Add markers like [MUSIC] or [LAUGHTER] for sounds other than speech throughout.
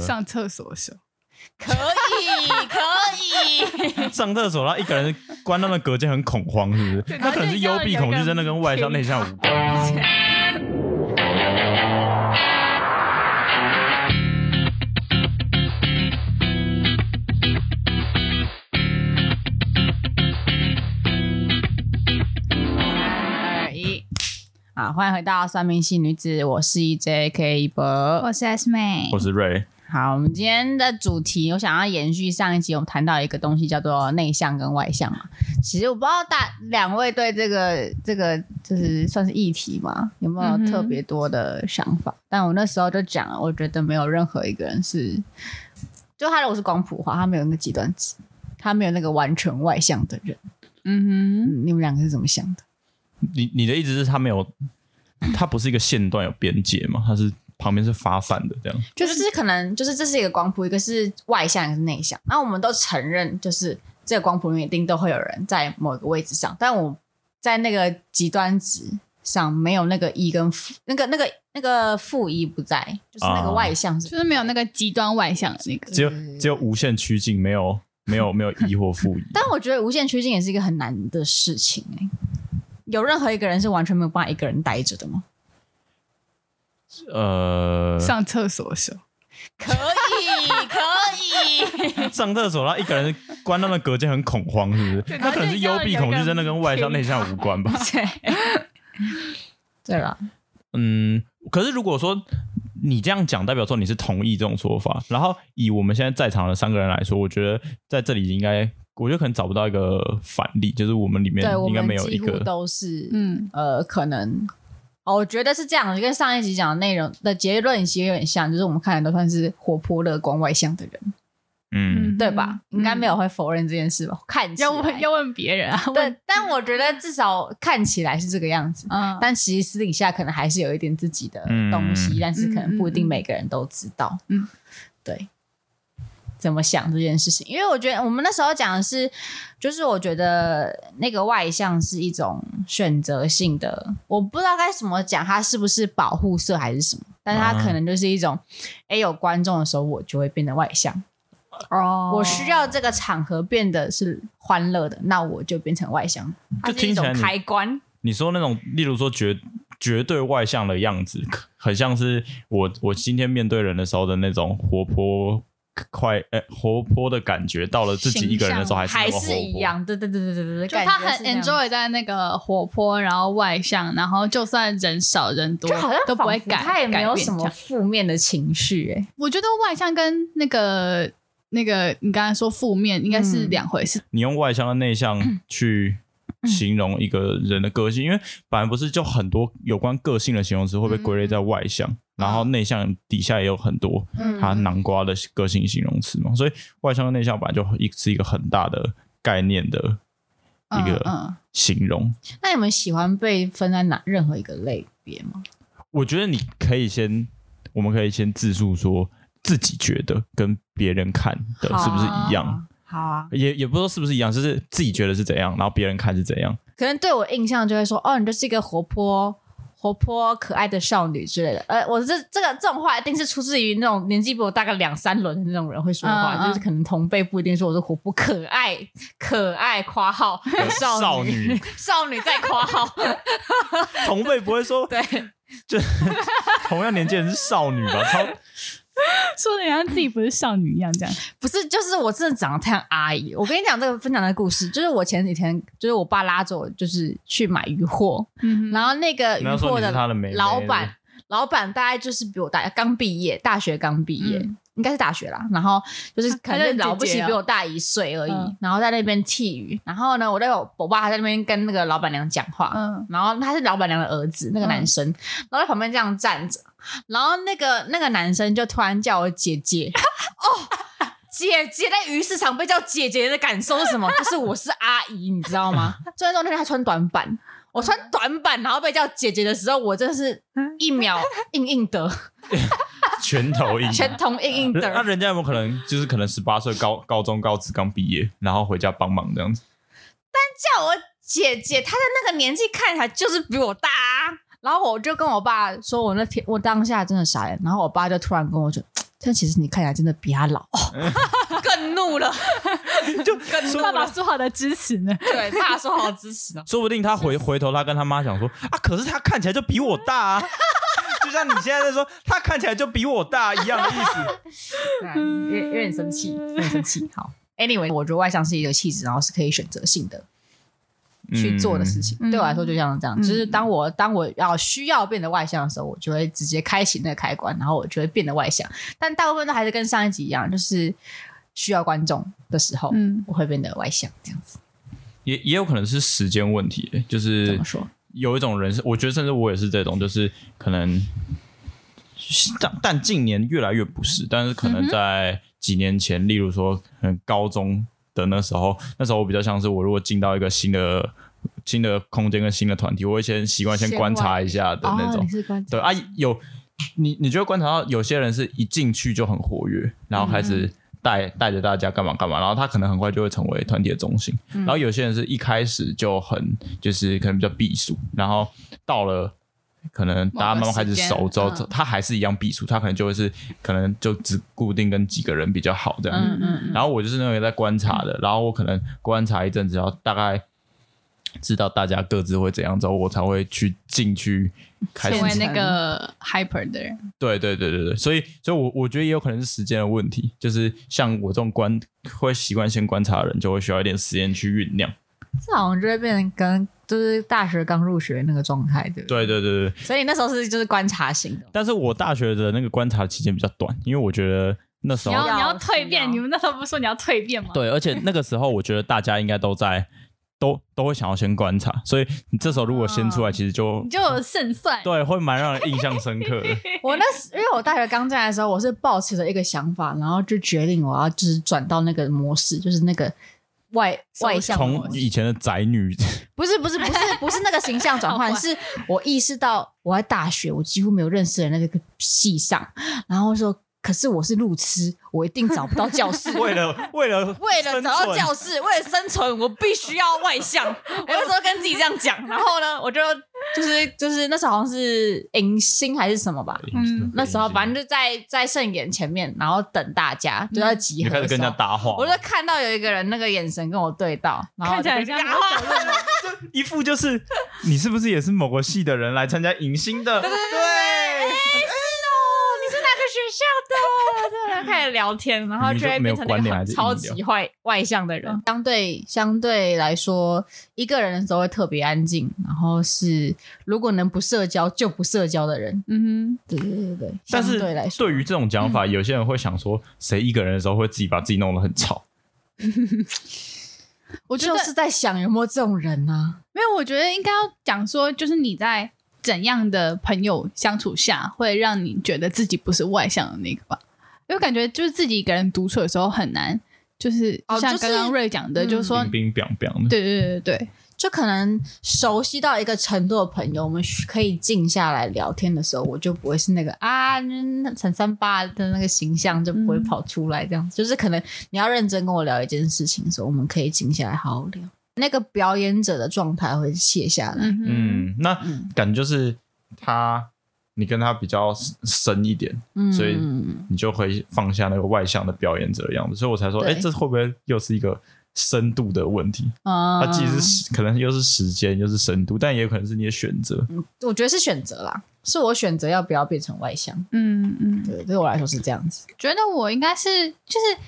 上厕所的时候，可以可以。[LAUGHS] 上厕所，然后一个人关到那隔间很恐慌，是不是？那可能是幽闭恐惧，真的跟外向内向无关。好，欢迎回到算命系女子，我是 EJK 一博，我是 S 妹，我是瑞。好，我们今天的主题，我想要延续上一集，我们谈到一个东西叫做内向跟外向嘛。其实我不知道大两位对这个这个就是算是议题嘛，有没有特别多的想法？嗯、但我那时候就讲了，我觉得没有任何一个人是，就他如果是光谱化，他没有那个极端值，他没有那个完全外向的人。嗯哼，嗯，你们两个是怎么想的？你你的意思是，他没有，他不是一个线段有边界吗？他是旁边是发散的，这样。就是可能就是这是一个光谱，一个是外向，一个是内向。那我们都承认，就是这个光谱里面一定都会有人在某一个位置上，但我在那个极端值上没有那个一跟负，那个那个那个负一不在，就是那个外向是，就是没有那个极端外向的那个，只有只有无限趋近，没有没有没有一或负一。[LAUGHS] 但我觉得无限趋近也是一个很难的事情哎、欸。有任何一个人是完全没有办法一个人待着的吗？呃，上厕所的时候，可以可以。[LAUGHS] 上厕所，然后一个人关到那隔间很恐慌，是不是？他可能是幽闭恐惧，真的跟外向内向无关吧？[LAUGHS] 对了，嗯，可是如果说你这样讲，代表说你是同意这种说法，然后以我们现在在场的三个人来说，我觉得在这里应该。我觉得可能找不到一个反例，就是我们里面应该没有一个都是嗯呃可能哦，我觉得是这样，就跟上一集讲的内容的结论其实有点像，就是我们看来都算是活泼乐观外向的人，嗯，对吧？应该没有会否认这件事吧？嗯、看起来要问要问别人啊，对，但我觉得至少看起来是这个样子，嗯，但其实私底下可能还是有一点自己的东西，嗯、但是可能不一定每个人都知道，嗯，对。怎么想这件事情？因为我觉得我们那时候讲的是，就是我觉得那个外向是一种选择性的，我不知道该怎么讲，它是不是保护色还是什么？但是它可能就是一种，哎、嗯，有观众的时候我就会变得外向。哦，我需要这个场合变得是欢乐的，那我就变成外向。就听一种开关。你说那种，例如说绝绝对外向的样子，很像是我我今天面对人的时候的那种活泼。快诶、欸，活泼的感觉到了自己一个人的时候还是还是一样，对对对对对对，就他很 enjoy 在那个活泼，然后外向，然后就算人少人多，就好像都不会改，他也没有什么负面的情绪。哎，我觉得外向跟那个那个你刚才说负面应该是两回事。你用外向和内向去形容一个人的个性，因为本来不是就很多有关个性的形容词会被归类在外向。然后内向底下也有很多他南瓜的个性形容词嘛，嗯、所以外向跟内向本来就一是一个很大的概念的一个形容。嗯嗯、那你们喜欢被分在哪任何一个类别吗？我觉得你可以先，我们可以先自述说自己觉得跟别人看的是不是一样？好啊，也也不说是不是一样，就是自己觉得是怎样，然后别人看是怎样。可能对我印象就会说，哦，你就是一个活泼。活泼可爱的少女之类的，呃，我这这个这种话一定是出自于那种年纪比我大概两三轮的那种人会说的话，嗯、就是可能同辈不一定说我是活泼可爱 [LAUGHS] 可爱夸号少女 [LAUGHS] 少女在夸号，[LAUGHS] 同辈不会说对，就同样年纪人是少女吧？超。[LAUGHS] 说的像自己不是少女一样，这样不是，就是我真的长得太像阿姨。我跟你讲这个分享的故事，就是我前几天，就是我爸拉着我，就是去买鱼货，嗯、然后那个鱼货的老板，老板大概就是比我大，刚毕业，大学刚毕业，嗯、应该是大学啦。然后就是可能了不起比我大一岁而已。嗯、然后在那边剃鱼，然后呢，我在我爸还在那边跟那个老板娘讲话，嗯，然后他是老板娘的儿子，那个男生，嗯、然后在旁边这样站着。然后那个那个男生就突然叫我姐姐哦，姐姐在鱼市场被叫姐姐的感受是什么？就是我是阿姨，你知道吗？虽然说那天他穿短版，我穿短版，然后被叫姐姐的时候，我真的是一秒 [LAUGHS] 硬硬的，[LAUGHS] 拳头硬，拳头硬硬的。那人家有没有可能就是可能十八岁高高中高职刚毕业，然后回家帮忙这样子？[LAUGHS] 但叫我姐姐，她的那个年纪看起来就是比我大啊。然后我就跟我爸说，我那天我当下真的傻眼。然后我爸就突然跟我说：“但其实你看起来真的比他老，[LAUGHS] 更怒了，[LAUGHS] 就更爸爸说好的支持呢？对，爸爸说好的支持呢？[LAUGHS] 说不定他回回头，他跟他妈讲说啊，可是他看起来就比我大啊，就像你现在在说他看起来就比我大一样的意思，有有点生气，有点生气。好，Anyway，我觉得外向是一个气质，然后是可以选择性的。去做的事情，嗯、对我来说就像这样，嗯、就是当我当我要需要变得外向的时候，我就会直接开启那个开关，然后我就会变得外向。但大部分都还是跟上一集一样，就是需要观众的时候，嗯，我会变得外向这样子。也也有可能是时间问题，就是怎么说？有一种人是，我觉得甚至我也是这种，就是可能但但近年越来越不是，但是可能在几年前，嗯、例如说可能高中。的那时候，那时候我比较像是我如果进到一个新的新的空间跟新的团体，我会先习惯先观察一下的那种。哦、对啊，有你你就会观察到有些人是一进去就很活跃，然后开始带带着大家干嘛干嘛，然后他可能很快就会成为团体的中心。嗯、然后有些人是一开始就很就是可能比较避暑，然后到了。可能大家慢慢开始熟之后，嗯、他还是一样避暑，他可能就会是可能就只固定跟几个人比较好这样。嗯嗯。然后我就是那个在观察的，嗯、然后我可能观察一阵子，然后大概知道大家各自会怎样之后，我才会去进去开始成为那个 hyper 的人。对对对对对，所以所以我我觉得也有可能是时间的问题，就是像我这种观会习惯性观察的人，就会需要一点时间去酝酿。这好像就会变成跟。就是大学刚入学那个状态，对对对对对。所以那时候是就是观察型的。但是我大学的那个观察期间比较短，因为我觉得那时候你要你要蜕变，你们那时候不是说你要蜕变吗？对，而且那个时候我觉得大家应该都在都都会想要先观察，所以你这时候如果先出来，其实就你就有胜算，对，会蛮让人印象深刻的。[LAUGHS] 我那时因为我大学刚进来的时候，我是抱持着一个想法，然后就决定我要就是转到那个模式，就是那个。外外向，从以前的宅女，[LAUGHS] 不是不是不是不是那个形象转换，[LAUGHS] 是我意识到我在大学，我几乎没有认识的那个系上，然后说。可是我是路痴，我一定找不到教室。[LAUGHS] 为了为了为了找到教室，为了生存，我必须要外向。[LAUGHS] 我那时候跟自己这样讲，然后呢，我就就是就是那时候好像是迎新还是什么吧，嗯，那时候反正就在在圣言前面，然后等大家就在集合。你开始跟人家搭话，我就看到有一个人那个眼神跟我对到，然后看起来像 [LAUGHS] 一副就是你是不是也是某个系的人来参加迎新的？对校的，就开始聊天，然后就会变成那个超级坏外向的人。相对相对来说，一个人的时候会特别安静，然后是如果能不社交就不社交的人。嗯哼，对对对对。但是对于这种讲法，有些人会想说，谁一个人的时候会自己把自己弄得很吵？[LAUGHS] 我就是在想有没有这种人呢？没有，我觉得应该要讲说，就是你在。怎样的朋友相处下会让你觉得自己不是外向的那个吧？因为感觉就是自己一个人独处的时候很难，就是像刚刚瑞讲的，就是说冰冰凉凉的。对对对对，就可能熟悉到一个程度的朋友，我们可以静下来聊天的时候，我就不会是那个啊陈三八的那个形象就不会跑出来，这样子。就是可能你要认真跟我聊一件事情的时候，我们可以静下来好好聊。那个表演者的状态会卸下来。嗯，那感觉就是他，你跟他比较深一点，嗯、所以你就会放下那个外向的表演者的样子。所以我才说，哎、欸，这会不会又是一个深度的问题？啊，它既是可能又是时间，又是深度，但也有可能是你的选择。嗯，我觉得是选择啦，是我选择要不要变成外向。嗯嗯，对，对我来说是这样子。觉得我应该是就是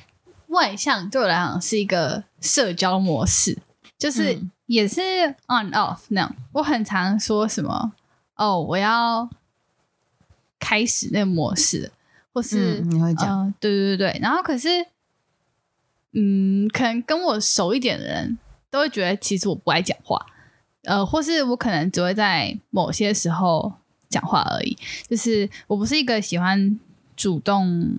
外向，对我来讲是一个社交模式。就是也是 on off 那样，我很常说什么哦，我要开始那个模式，或是、嗯、你会讲、呃，对对对对，然后可是，嗯，可能跟我熟一点的人都会觉得其实我不爱讲话，呃，或是我可能只会在某些时候讲话而已，就是我不是一个喜欢主动。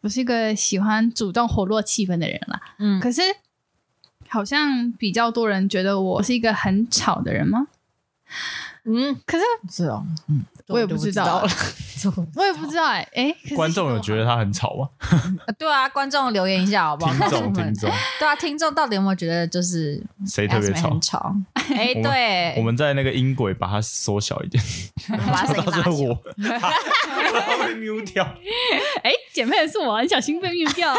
不是一个喜欢主动活络气氛的人啦，嗯，可是好像比较多人觉得我是一个很吵的人吗？嗯，可是是哦，嗯，我也不知道，我也不知道哎哎，[LAUGHS] [LAUGHS] 观众有觉得他很吵吗？对 [LAUGHS] 啊，观众留言一下好不好？听众听众，对啊，听众到底有没有觉得就是谁特别吵？吵哎，对，我们在那个音轨把它缩小一点，把声音拉小。被 mute 掉，哎，姐妹是我，很小心被 mute 掉，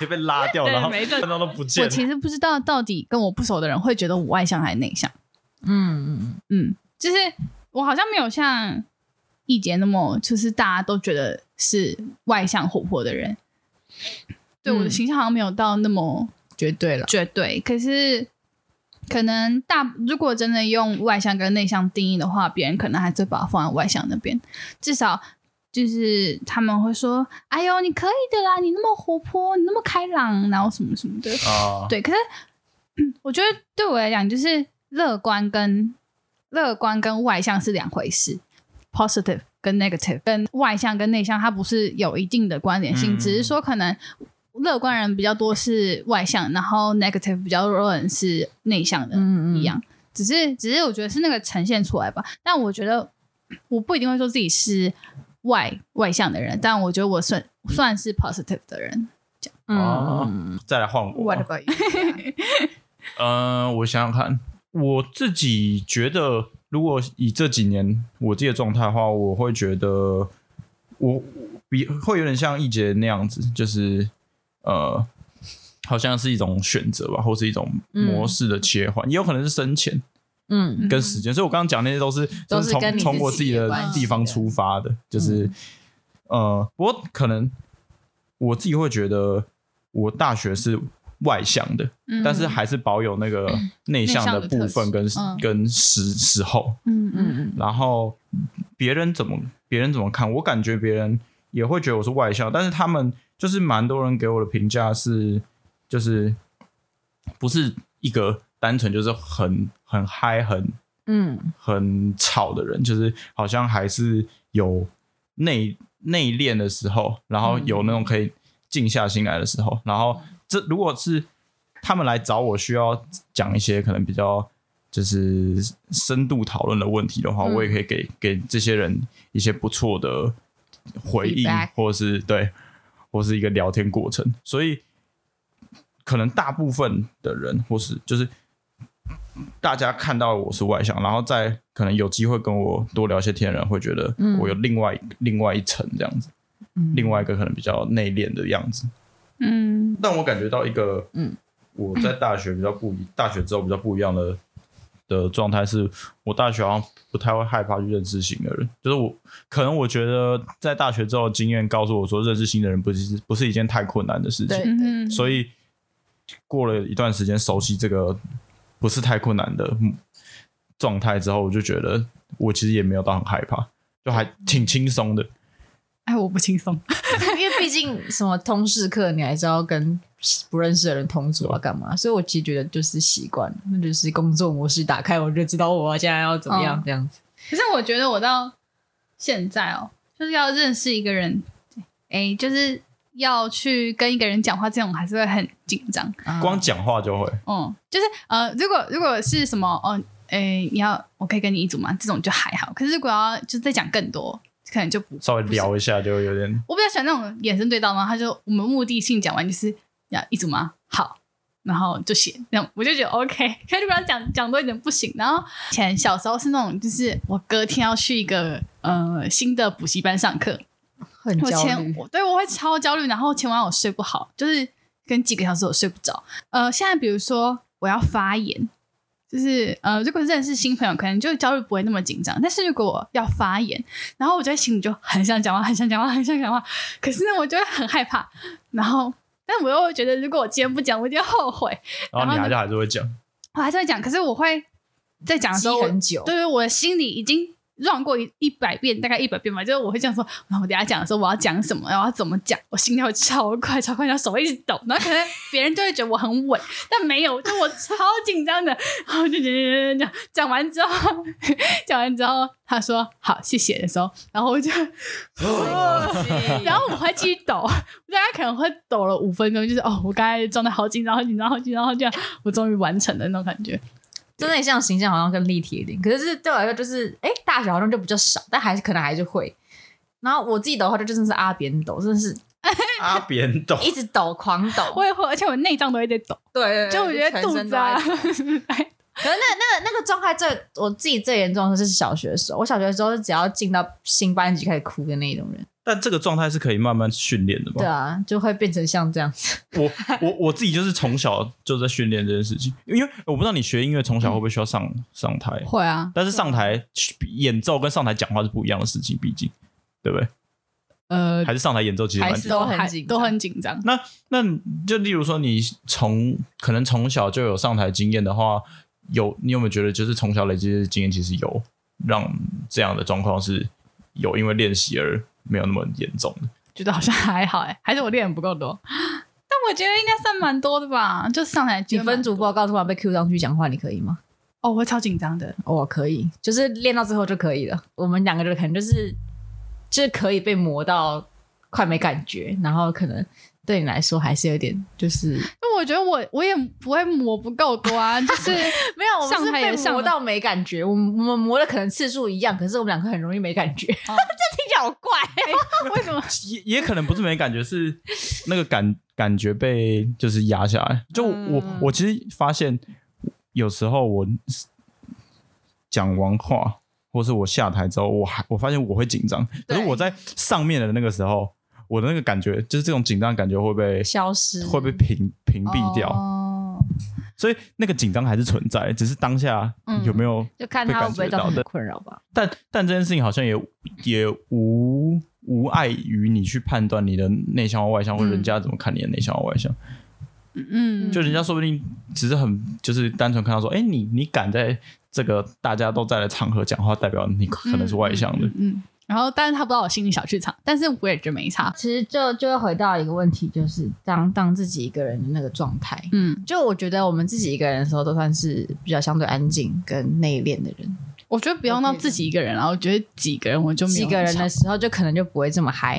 就被拉掉了，然后看到都不见。我其实不知道到底跟我不熟的人会觉得我外向还是内向。嗯嗯嗯，就是我好像没有像易杰那么，就是大家都觉得是外向活泼的人，对我的形象好像没有到那么绝对了，绝对。可是可能大如果真的用外向跟内向定义的话，别人可能还是把它放在外向那边，至少就是他们会说：“哎呦，你可以的啦，你那么活泼，你那么开朗，然后什么什么的。”啊，对。可是我觉得对我来讲，就是。乐观跟乐观跟外向是两回事，positive 跟 negative 跟外向跟内向，它不是有一定的关联性，嗯、只是说可能乐观人比较多是外向，然后 negative 比较多人是内向的，嗯嗯一样。只是只是我觉得是那个呈现出来吧，但我觉得我不一定会说自己是外外向的人，但我觉得我算算是 positive 的人。嗯，哦、再来换我。What about you？嗯、[LAUGHS] 呃，我想想看。我自己觉得，如果以这几年我自己的状态的话，我会觉得我比会有点像易杰那样子，就是呃，好像是一种选择吧，或是一种模式的切换，嗯、也有可能是深浅，嗯，跟时间。所以我刚刚讲那些都是都是从从我自己的地方出发的，就是、嗯、呃，不过可能我自己会觉得，我大学是。外向的，嗯、但是还是保有那个内向的部分跟跟时时候，嗯嗯。嗯。然后别人怎么别人怎么看，我感觉别人也会觉得我是外向，但是他们就是蛮多人给我的评价是，就是不是一个单纯就是很很嗨很嗯。很吵的人，就是好像还是有内内敛的时候，然后有那种可以静下心来的时候，然后。这如果是他们来找我，需要讲一些可能比较就是深度讨论的问题的话，嗯、我也可以给给这些人一些不错的回应，Feedback. 或是对，或是一个聊天过程。所以可能大部分的人，或是就是大家看到我是外向，然后再可能有机会跟我多聊些天的人，会觉得我有另外、嗯、另外一层这样子，嗯、另外一个可能比较内敛的样子。嗯，但我感觉到一个，嗯，我在大学比较不一，大学之后比较不一样的的状态是，我大学好像不太会害怕去认识新的人，就是我可能我觉得在大学之后经验告诉我说，认识新的人不是不是一件太困难的事情，对，所以过了一段时间熟悉这个不是太困难的状态之后，我就觉得我其实也没有到很害怕，就还挺轻松的。哎，我不轻松，[LAUGHS] 毕竟什么通识课，你还是要跟不认识的人同组啊，干嘛？所以我其实觉得就是习惯，那就是工作模式打开，我就知道我现在要怎么样这样子。可是我觉得我到现在哦，就是要认识一个人，哎，就是要去跟一个人讲话，这种还是会很紧张。光讲话就会，嗯，就是呃，如果如果是什么哦，哎，你要我可以跟你一组吗？这种就还好。可是如果要就再讲更多。可能就不稍微聊一下就有点，我比较喜欢那种眼神对到吗？他就我们目的性讲完就是要一组吗？好，然后就写，那我就觉得 OK。可是不要讲讲多一点不行。然后以前小时候是那种，就是我隔天要去一个呃新的补习班上课，很焦虑。我对我会超焦虑，然后前晚我睡不好，就是跟几个小时我睡不着。呃，现在比如说我要发言。就是呃，如果认识新朋友，可能就焦虑不会那么紧张。但是如果我要发言，然后我在心里就很想讲话，很想讲话，很想讲话。可是呢，我就会很害怕。然后，但我又会觉得，如果我今天不讲，我一定后悔。然后你还是还是会讲，我还是会讲。可是我会在讲的时候很久，对对，我的心里已经。绕过一一百遍，大概一百遍吧，就是我会这样说。然后我等下讲的时候，我要讲什么，然后要怎么讲，我心跳会超快，超快，然后手会一直抖。然后可能别人就会觉得我很稳，但没有，就我超紧张的。然后就讲讲讲讲，讲完之后，[LAUGHS] 讲完之后，他说好，谢谢的时候，然后我就，[LAUGHS] 然后我还继续抖，大家可能会抖了五分钟，就是哦，我刚才状态好紧张，好紧张，好紧张，好紧张，我终于完成了那种感觉。就内向形象好像更立体一点。可是对我来说，就是哎，大小好像就比较少，但还是可能还是会。然后我自己抖的话，就真的是阿扁抖，真的是阿扁抖，一直抖，狂抖。我也会，而且我内脏都会在抖。对，就我觉得肚子啊。[LAUGHS] 可是那那个那个状态最我自己最严重的是小学的时候，我小学的时候是只要进到新班级开始哭的那种人。但这个状态是可以慢慢训练的嘛？对啊，就会变成像这样子。我我我自己就是从小就在训练这件事情，因为我不知道你学音乐从小会不会需要上、嗯、上台？会啊，但是上台演奏跟上台讲话是不一样的事情，毕竟对不对？呃，还是上台演奏其实蛮还是都很紧，都很紧张。那那就例如说，你从可能从小就有上台经验的话。有，你有没有觉得，就是从小累积的经验，其实有让这样的状况是有因为练习而没有那么严重的？觉得好像还好哎，[LAUGHS] 还是我练的不够多？但我觉得应该算蛮多的吧。就上台你分组报告突然被 Q 上去讲话，你可以吗？哦，我会超紧张的。哦，可以，就是练到最后就可以了。我们两个就可能就是就是可以被磨到快没感觉，然后可能。对你来说还是有点，就是，那我觉得我我也不会磨不够多啊，就是 [LAUGHS] 没有上台也磨到没感觉，我们我们磨的可能次数一样，可是我们两个很容易没感觉，哦、[LAUGHS] 这听起来好怪，欸，为什么？也也可能不是没感觉，是那个感感觉被就是压下来。就我、嗯、我其实发现有时候我讲完话，或是我下台之后，我还我发现我会紧张，可是我在上面的那个时候。我的那个感觉，就是这种紧张感觉会被消失，会被屏屏蔽掉。哦，所以那个紧张还是存在，只是当下有没有就看他会不会造成困扰吧。但但这件事情好像也也无无碍于你去判断你的内向或外向，或者人家怎么看你的内向或外向。嗯，就人家说不定只是很就是单纯看到说，哎，你你敢在这个大家都在的场合讲话，代表你可能是外向的。嗯。嗯然后，但是他不知道我心里小剧场，但是我也觉得没差。其实就就会回到一个问题，就是当当自己一个人的那个状态。嗯，就我觉得我们自己一个人的时候，都算是比较相对安静跟内敛的人。我觉得不用到自己一个人，然后我觉得几个人我就几个人的时候，就可能就不会这么嗨。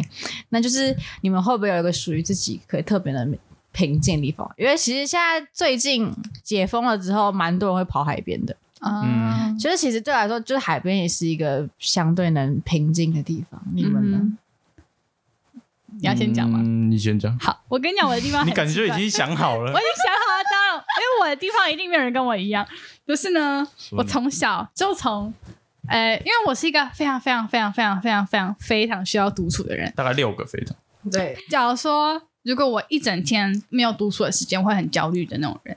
那就是你们会不会有一个属于自己可以特别的平静的地方？因为其实现在最近解封了之后，蛮多人会跑海边的。嗯，就是其实对我来说，就是海边也是一个相对能平静的地方。你们呢？嗯、你要先讲吗？嗯，你先讲。好，我跟你讲，我的地方你感觉已经想好了。我已经想好了，当然，因为我的地方一定没有人跟我一样。就是呢，我从小就从，呃，因为我是一个非常非常非常非常非常非常非常需要独处的人。大概六个非常。对，假如说如果我一整天没有独处的时间，我会很焦虑的那种人。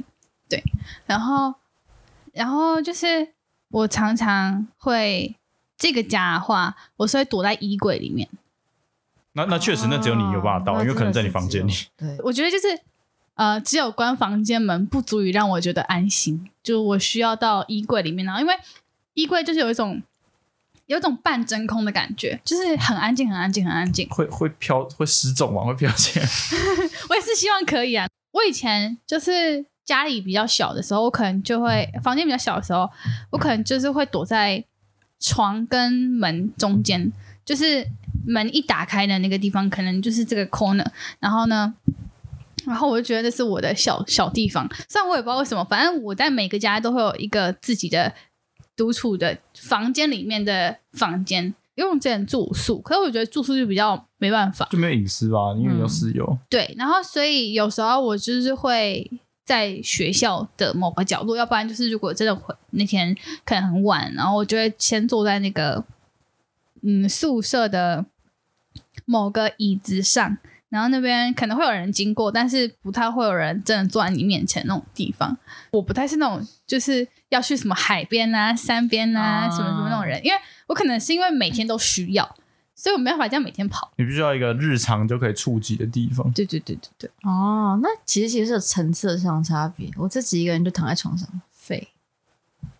对，然后。然后就是我常常会这个家的话，我是会躲在衣柜里面。那那确实，那只有你有办法到，哦、因为可能在你房间里。对，我觉得就是呃，只有关房间门不足以让我觉得安心，就我需要到衣柜里面。然后因为衣柜就是有一种有一种半真空的感觉，就是很安静，很安静，很安静。会会飘会失重吗？会飘起来？[LAUGHS] 我也是希望可以啊。我以前就是。家里比较小的时候，我可能就会房间比较小的时候，我可能就是会躲在床跟门中间，就是门一打开的那个地方，可能就是这个 corner。然后呢，然后我就觉得这是我的小小地方。虽然我也不知道为什么，反正我在每个家都会有一个自己的独处的房间里面的房间，因为我之前住宿，可是我觉得住宿就比较没办法，就没有隐私吧，因为有室友。嗯。对，然后所以有时候我就是会。在学校的某个角落，要不然就是如果真的会那天可能很晚，然后我就会先坐在那个嗯宿舍的某个椅子上，然后那边可能会有人经过，但是不太会有人真的坐在你面前那种地方。我不太是那种就是要去什么海边啊、山边啊什么什么那种人，因为我可能是因为每天都需要。所以我没办法这样每天跑。你必须要一个日常就可以触及的地方。对对对对对。哦，那其实其实是有层次上差别。我自己一个人就躺在床上废。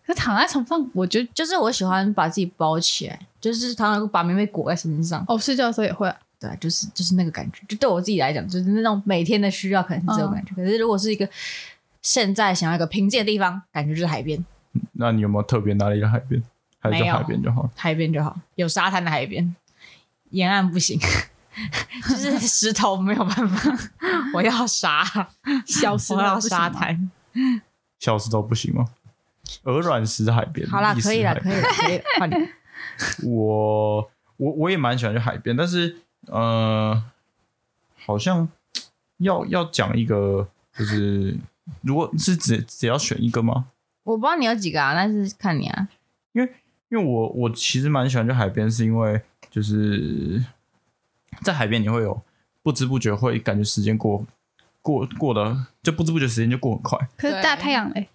可躺在床上，我觉得就是我喜欢把自己包起来，就是常常把棉被裹在身上。哦，睡觉的时候也会啊。对，就是就是那个感觉。就对我自己来讲，就是那种每天的需要，可能是这种感觉。嗯、可是如果是一个现在想要一个平静的地方，感觉就是海边。那你有没有特别哪里的海边？还是海边就好。海边就好，有沙滩的海边。沿岸不行，就是石头没有办法。我要沙，小石头，我要沙滩，小石头不行吗？鹅卵石海边。好啦，可以了，可以了，可以了。换你。我我我也蛮喜欢去海边，但是呃，好像要要讲一个，就是如果是只只要选一个吗？我不知道你有几个啊，但是看你啊。因为因为我我其实蛮喜欢去海边，是因为就是在海边你会有不知不觉会感觉时间过过过的就不知不觉时间就过很快。可是大太阳嘞？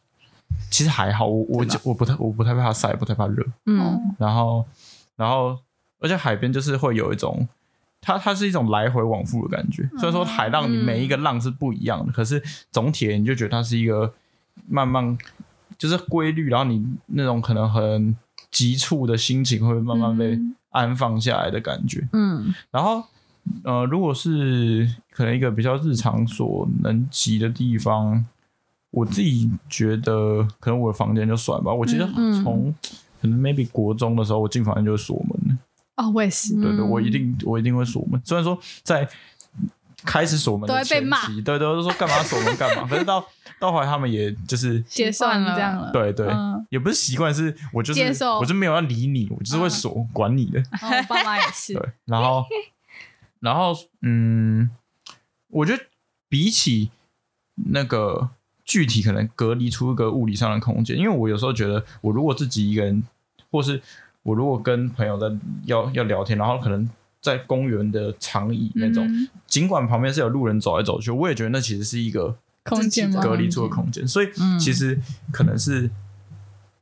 其实还好，我我我不太我不太怕晒，不太怕热。嗯，然后然后而且海边就是会有一种，它它是一种来回往复的感觉。虽然说海浪你每一个浪是不一样的，可是总体你就觉得它是一个慢慢就是规律，然后你那种可能很急促的心情会慢慢被安放下来的感觉。嗯，然后呃，如果是可能一个比较日常所能及的地方。我自己觉得，可能我的房间就算吧。我其实从可能 maybe 国中的时候，我进房间就会锁门了。哦，我也是。对对，我一定我一定会锁门。虽然说在开始锁门都会被骂。对对，都说干嘛锁门干嘛。[LAUGHS] 可是到到后来，他们也就是结算了这样了。对对，也不是习惯，是我就是接受，我就没有要理你，我就是会锁管你的。我爸妈也是。[LAUGHS] 对，然后然后嗯，我觉得比起那个。具体可能隔离出一个物理上的空间，因为我有时候觉得，我如果自己一个人，或是我如果跟朋友在要要聊天，然后可能在公园的长椅那种，嗯、尽管旁边是有路人走来走去，我也觉得那其实是一个空间隔离出的空间。所以其实可能是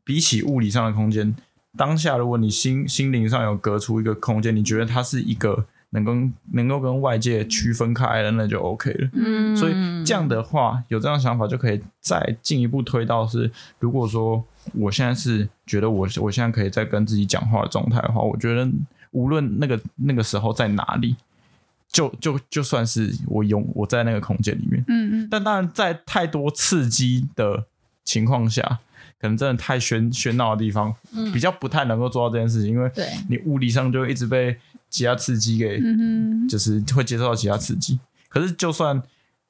比起物理上的空间，当下如果你心心灵上有隔出一个空间，你觉得它是一个。能够能够跟外界区分开的，那就 OK 了。嗯，所以这样的话，有这样想法就可以再进一步推到是，如果说我现在是觉得我我现在可以再跟自己讲话的状态的话，我觉得无论那个那个时候在哪里，就就就算是我用我在那个空间里面，嗯嗯。但当然，在太多刺激的情况下，可能真的太喧喧闹的地方，嗯，比较不太能够做到这件事情，因为你物理上就一直被。其他刺激给，嗯就是会接受到其他刺激。可是，就算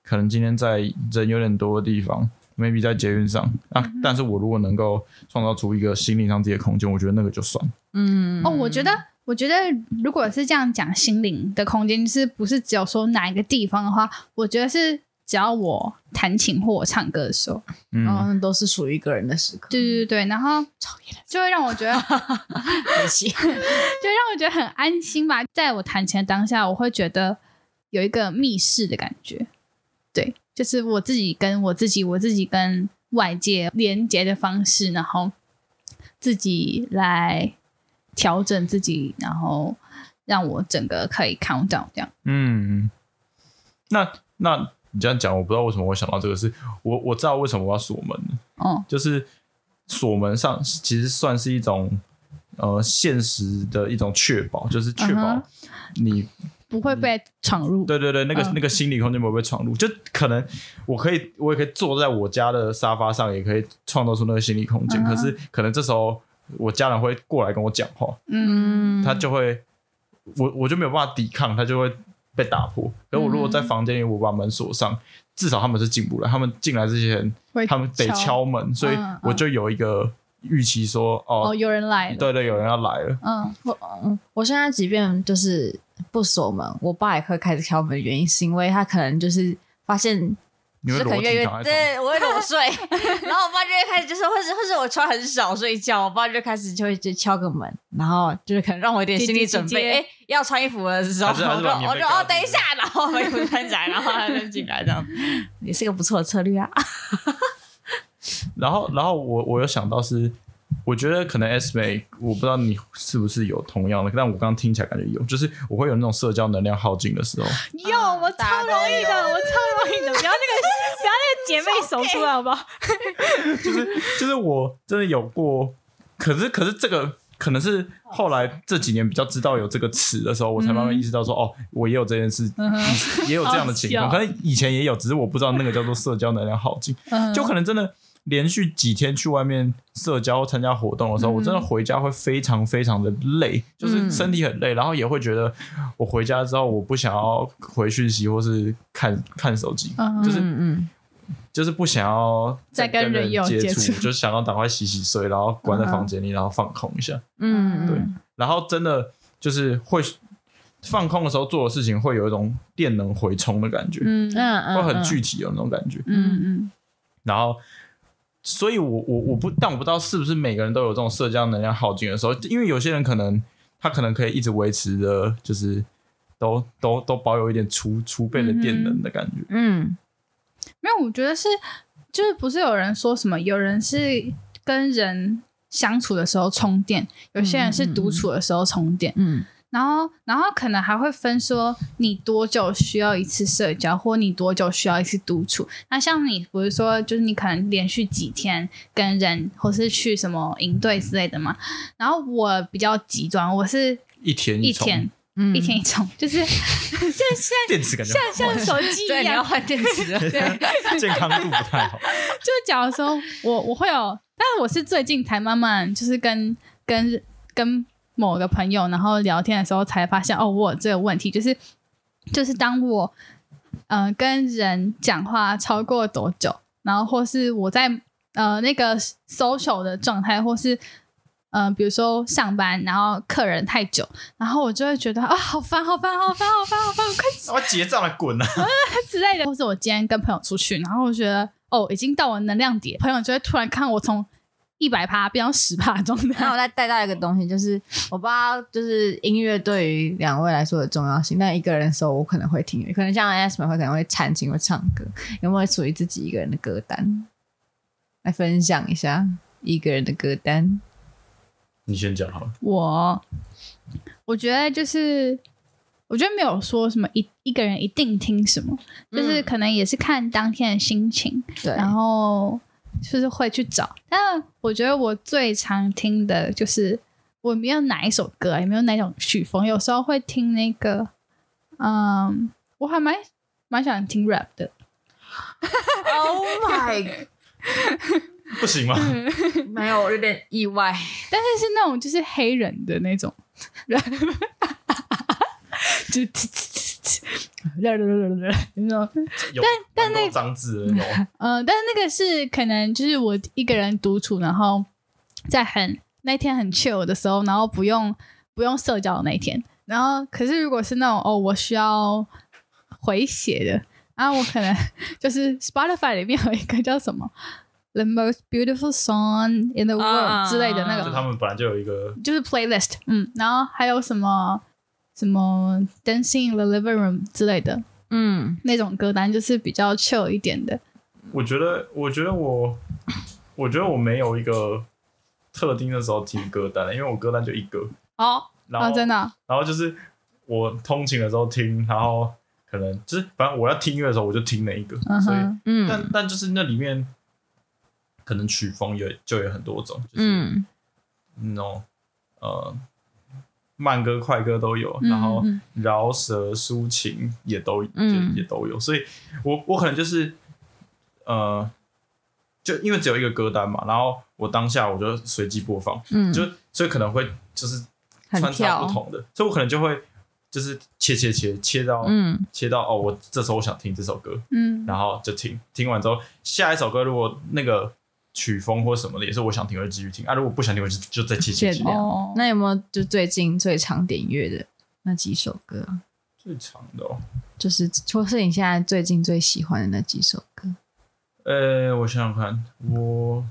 可能今天在人有点多的地方，maybe 在捷运上啊，但是我如果能够创造出一个心灵上自己的空间，我觉得那个就算。嗯，哦，我觉得，我觉得如果是这样讲心灵的空间，就是不是只有说哪一个地方的话，我觉得是。只要我弹琴或我唱歌的时候，嗯，然后都是属于一个人的时刻。对对对，然后就会让我觉得 [LAUGHS] [LAUGHS] 安心，[LAUGHS] 就让我觉得很安心吧。在我弹琴的当下，我会觉得有一个密室的感觉。对，就是我自己跟我自己，我自己跟外界连接的方式，然后自己来调整自己，然后让我整个可以 count down 这样。嗯，那那。你这样讲，我不知道为什么我想到这个事。我我知道为什么我要锁门。哦，就是锁门上其实算是一种呃现实的一种确保，就是确保你不会被闯入。对对对，那个那个心理空间不会被闯入。就可能我可以，我也可以坐在我家的沙发上，也可以创造出那个心理空间。可是可能这时候我家人会过来跟我讲话，嗯，他就会我我就没有办法抵抗，他就会。被打破。可我如果在房间里，我把门锁上，嗯、至少他们是进不来。他们进来之前，他们得敲门，所以我就有一个预期说，嗯、哦，哦，有人来了。对对，有人要来了。嗯，我嗯，我现在即便就是不锁门，我爸也会开始敲门。原因是因为他可能就是发现。就是可能越越对，我会裸睡，[LAUGHS] 然后我爸就会开始就是，或者或者我穿很少睡觉，我爸就开始就会就敲个门，然后就是可能让我有点心理准备，哎，要穿衣服的时候，我就我就哦等一下，然后把衣服穿起来，然后他就进来，这样也是个不错的策略啊。[LAUGHS] 然后然后我我有想到是。我觉得可能 S 妹，我不知道你是不是有同样的，但我刚刚听起来感觉有，就是我会有那种社交能量耗尽的时候。有，我超容易的，我超容易的，不要那个姐妹手出来好不好？[LAUGHS] 就是就是我真的有过，可是可是这个可能是后来这几年比较知道有这个词的时候，我才慢慢意识到说，哦，我也有这件事，也有这样的情况，可能以前也有，只是我不知道那个叫做社交能量耗尽，就可能真的。连续几天去外面社交、参加活动的时候，嗯、我真的回家会非常非常的累，就是身体很累，然后也会觉得我回家之后我不想要回讯息或是看看手机，嗯、就是就是不想要再跟人有接触，就想要赶快洗洗睡，然后关在房间里，然后放空一下。嗯，对。然后真的就是会放空的时候做的事情，会有一种电能回充的感觉。嗯嗯，会很具体有那种感觉。嗯嗯。然后，所以我我我不，但我不知道是不是每个人都有这种社交能量耗尽的时候，因为有些人可能他可能可以一直维持的，就是都都都保有一点储储备的电能的感觉。嗯。没有，我觉得是，就是不是有人说什么？有人是跟人相处的时候充电，有些人是独处的时候充电。嗯，然后，然后可能还会分说你多久需要一次社交，或你多久需要一次独处。那像你不是说，就是你可能连续几天跟人，或是去什么营队之类的嘛？然后我比较极端，我是一天一，一天。嗯、一天一充，[LAUGHS] 就是 [LAUGHS] 像现在电池感觉像像手机一样，要换电池了，对，[LAUGHS] 健康度不太好。就假如说我我会有，但是我是最近才慢慢就是跟跟跟某个朋友然后聊天的时候才发现哦，我有这个问题，就是就是当我嗯、呃、跟人讲话超过多久，然后或是我在呃那个 social 的状态，或是。嗯、比如说上班，然后客人太久，然后我就会觉得啊，好烦，好烦，好烦，好烦，好烦，我快我结账了，滚啊之类的。或是我今天跟朋友出去，然后我觉得哦，已经到我能量点，朋友就会突然看我从一百趴变到十趴状态。然后我再带到一个东西，就是我不知道，就是音乐对于两位来说的重要性。但一个人的时候，我可能会听，可能像 Asma 会可能会弹琴会唱歌，有没有属于自己一个人的歌单来分享一下一个人的歌单？你先讲好了。我我觉得就是，我觉得没有说什么一一个人一定听什么，嗯，就是可能也是看当天的心情，对，然后就是会去找。但我觉得我最常听的就是，我没有哪一首歌，也没有哪种曲风，有时候会听那个，嗯，我还蛮蛮喜欢听 rap 的。[LAUGHS] Oh my！[LAUGHS] 不行吗？没有，我有点意外。但是是那种就是黑人的那种，[LAUGHS] 就那种。但但那张字有。呃，但是那个是可能就是我一个人独处，然后在很那天很 chill 的时候，然后不用不用社交的那一天。然后可是如果是那种哦，我需要回血的，然后我可能就是 Spotify 里面有一个叫什么？The most beautiful song in the world、uh, 之类的那个，就他们本来就有一个，就是 playlist，嗯，然后还有什么什么 dancing in the living room 之类的，嗯，那种歌单就是比较 chill 一点的。我觉得，我觉得我，我觉得我没有一个特定的时候听歌单，因为我歌单就一个哦，然后、哦、真的、啊，然后就是我通勤的时候听，然后可能就是反正我要听音乐的时候我就听那一个，嗯、所以，嗯，但但就是那里面。可能曲风有就有很多种，就是那种、嗯、呃慢歌快歌都有，嗯、然后饶舌抒情也都、嗯、也都有，所以我我可能就是呃就因为只有一个歌单嘛，然后我当下我就随机播放，嗯，就所以可能会就是穿插不同的，所以我可能就会就是切切切切到嗯。切到哦，我这时候我想听这首歌，嗯，然后就听听完之后下一首歌如果那个。曲风或什么的也是我想听，我就继续听啊。如果不想听，我就就再继续听。哦，那有没有就最近最常点阅的那几首歌？最长的哦，就是或是你现在最近最喜欢的那几首歌？呃，我想想看，我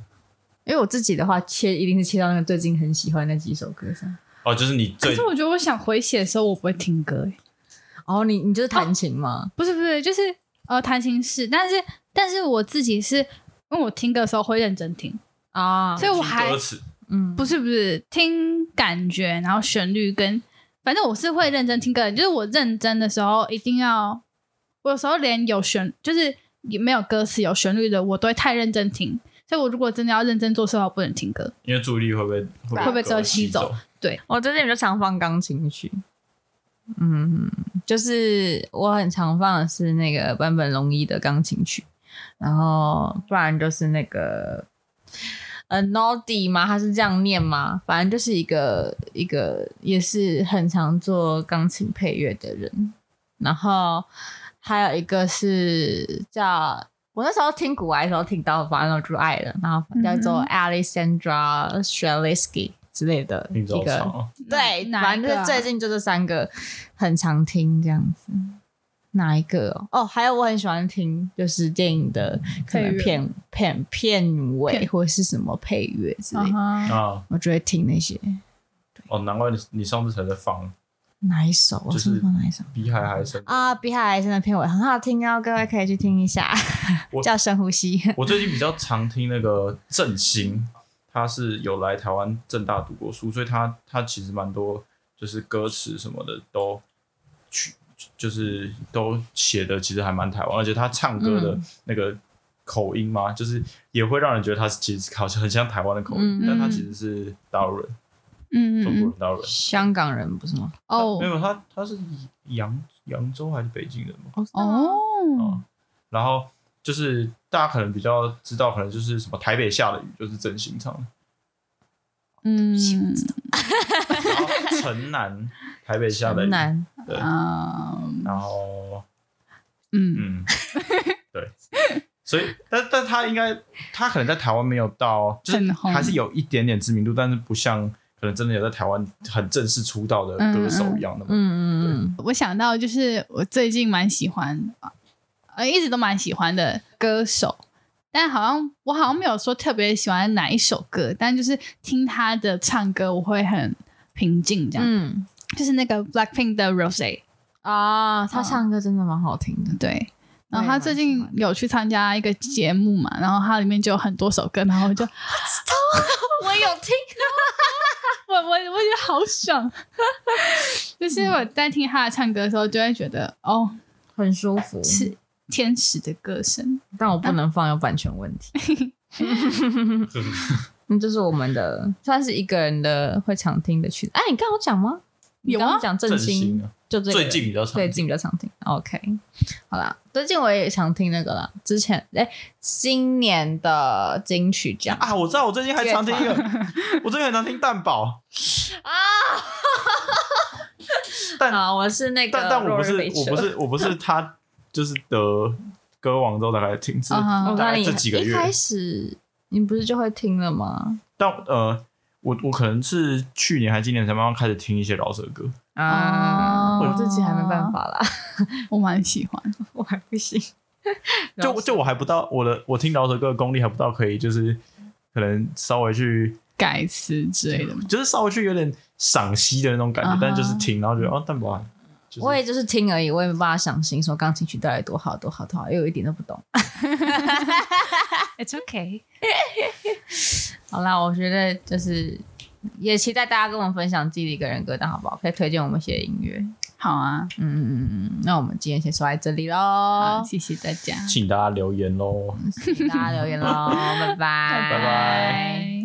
因为我自己的话切一定是切到那个最近很喜欢那几首歌上。哦，就是你最。可是我觉得我想回写的时候，我不会听歌。哦，你你就是弹琴吗？哦，不是不是，就是呃弹琴是，但是但是我自己是。因为我听歌的时候会认真听。啊，所以我还嗯，不是不是听感觉，然后旋律跟反正我是会认真听歌，就是我认真的时候一定要，我有时候连有旋就是也没有歌词有旋律的，我都会太认真听，所以我如果真的要认真做事的话，我不能听歌，因为注意力会被会被被吸走。对，我最近比较常放钢琴曲，嗯，就是我很常放的是那个坂本龙一的钢琴曲。然后不然就是那个呃 Noddy 吗？他是这样念吗？反正就是一个一个也是很常做钢琴配乐的人。然后还有一个是叫我那时候听古玩的时候听到，反正我就爱了，然后叫做 Alexandra Strelitzky 之类的一个，对，反正就是最近就这三个很常听这样子。哪一个哦？哦，还有我很喜欢听，就是电影的可能片片片尾或者是什么配乐之类的啊，我就会听那些。哦，难怪你你上次才在放哪一首？就是放哪一首？比海还深啊！比海还深的片尾很好听哦，各位可以去听一下。[LAUGHS] 叫深呼吸。[LAUGHS] 我最近比较常听那个郑兴，他是有来台湾正大读过书，所以他他其实蛮多就是歌词什么的都去。就是都写的其实还蛮台湾，而且他唱歌的那个口音嘛，嗯、就是也会让人觉得他其实好像很像台湾的口音，嗯、但他其实是大陆人，嗯，中国人，大陆人，香港人不是吗？哦，没有，他他是扬扬州还是北京人吗？哦、嗯，然后就是大家可能比较知道，可能就是什么台北下的雨，就是真心唱的，嗯，然后城南。台北下的雨，南对，然后，嗯嗯，对，所以，但但他应该，他可能在台湾没有到，就是还是有一点点知名度，但是不像可能真的有在台湾很正式出道的歌手一样的嘛。嗯嗯嗯。我想到就是我最近蛮喜欢，呃，一直都蛮喜欢的歌手，但好像我好像没有说特别喜欢哪一首歌，但就是听他的唱歌，我会很平静这样。嗯。就是那个 Blackpink 的 Rosé 啊，他唱歌真的蛮好听的。对，然后他最近有去参加一个节目嘛，然后他里面就有很多首歌，然后我就 [LAUGHS] [LAUGHS] 我有听，[LAUGHS] 我我我觉得好爽。就是我在听他的唱歌的时候，就会觉得哦，很舒服，是天使的歌声。但我不能放，有版权问题。那这是我们的，算是一个人的会常听的曲子。哎，你刚刚有讲吗？有刚刚讲郑兴，就最近比较常，最近比较常听。OK，好啦，最近我也常听那个啦。之前哎，新年的金曲奖啊，我知道，我最近还常听一个，[LAUGHS] 我最近很常听蛋堡 [LAUGHS] 啊。[LAUGHS] 但啊，我是那个，但但我不是，我不是，我不是他，就是得歌王之后才开始听，是大概这几个月。一开始你不是就会听了吗？但呃。我我可能是去年还今年才慢慢开始听一些饶舌歌啊，我自己还没办法啦，[LAUGHS] 我蛮喜欢，[LAUGHS] 我还不行，就就我还不到我的我听饶舌歌的功力还不到可以就是可能稍微去改词之类的，就是稍微去有点赏析的那种感觉，但就是听然后觉得哦，但不，我也就是听而已，我也没办法赏析说钢琴曲到底多好多好多好，因为我一点都不懂。[LAUGHS] [LAUGHS] It's okay。[LAUGHS] 好啦，我觉得就是也期待大家跟我们分享自己的一个人歌单，好不好？可以推荐我们一些音乐。好啊，嗯嗯嗯嗯，那我们今天先说在这里喽，谢谢大家，请大家留言喽，请大家留言喽，拜拜，[LAUGHS] 拜拜。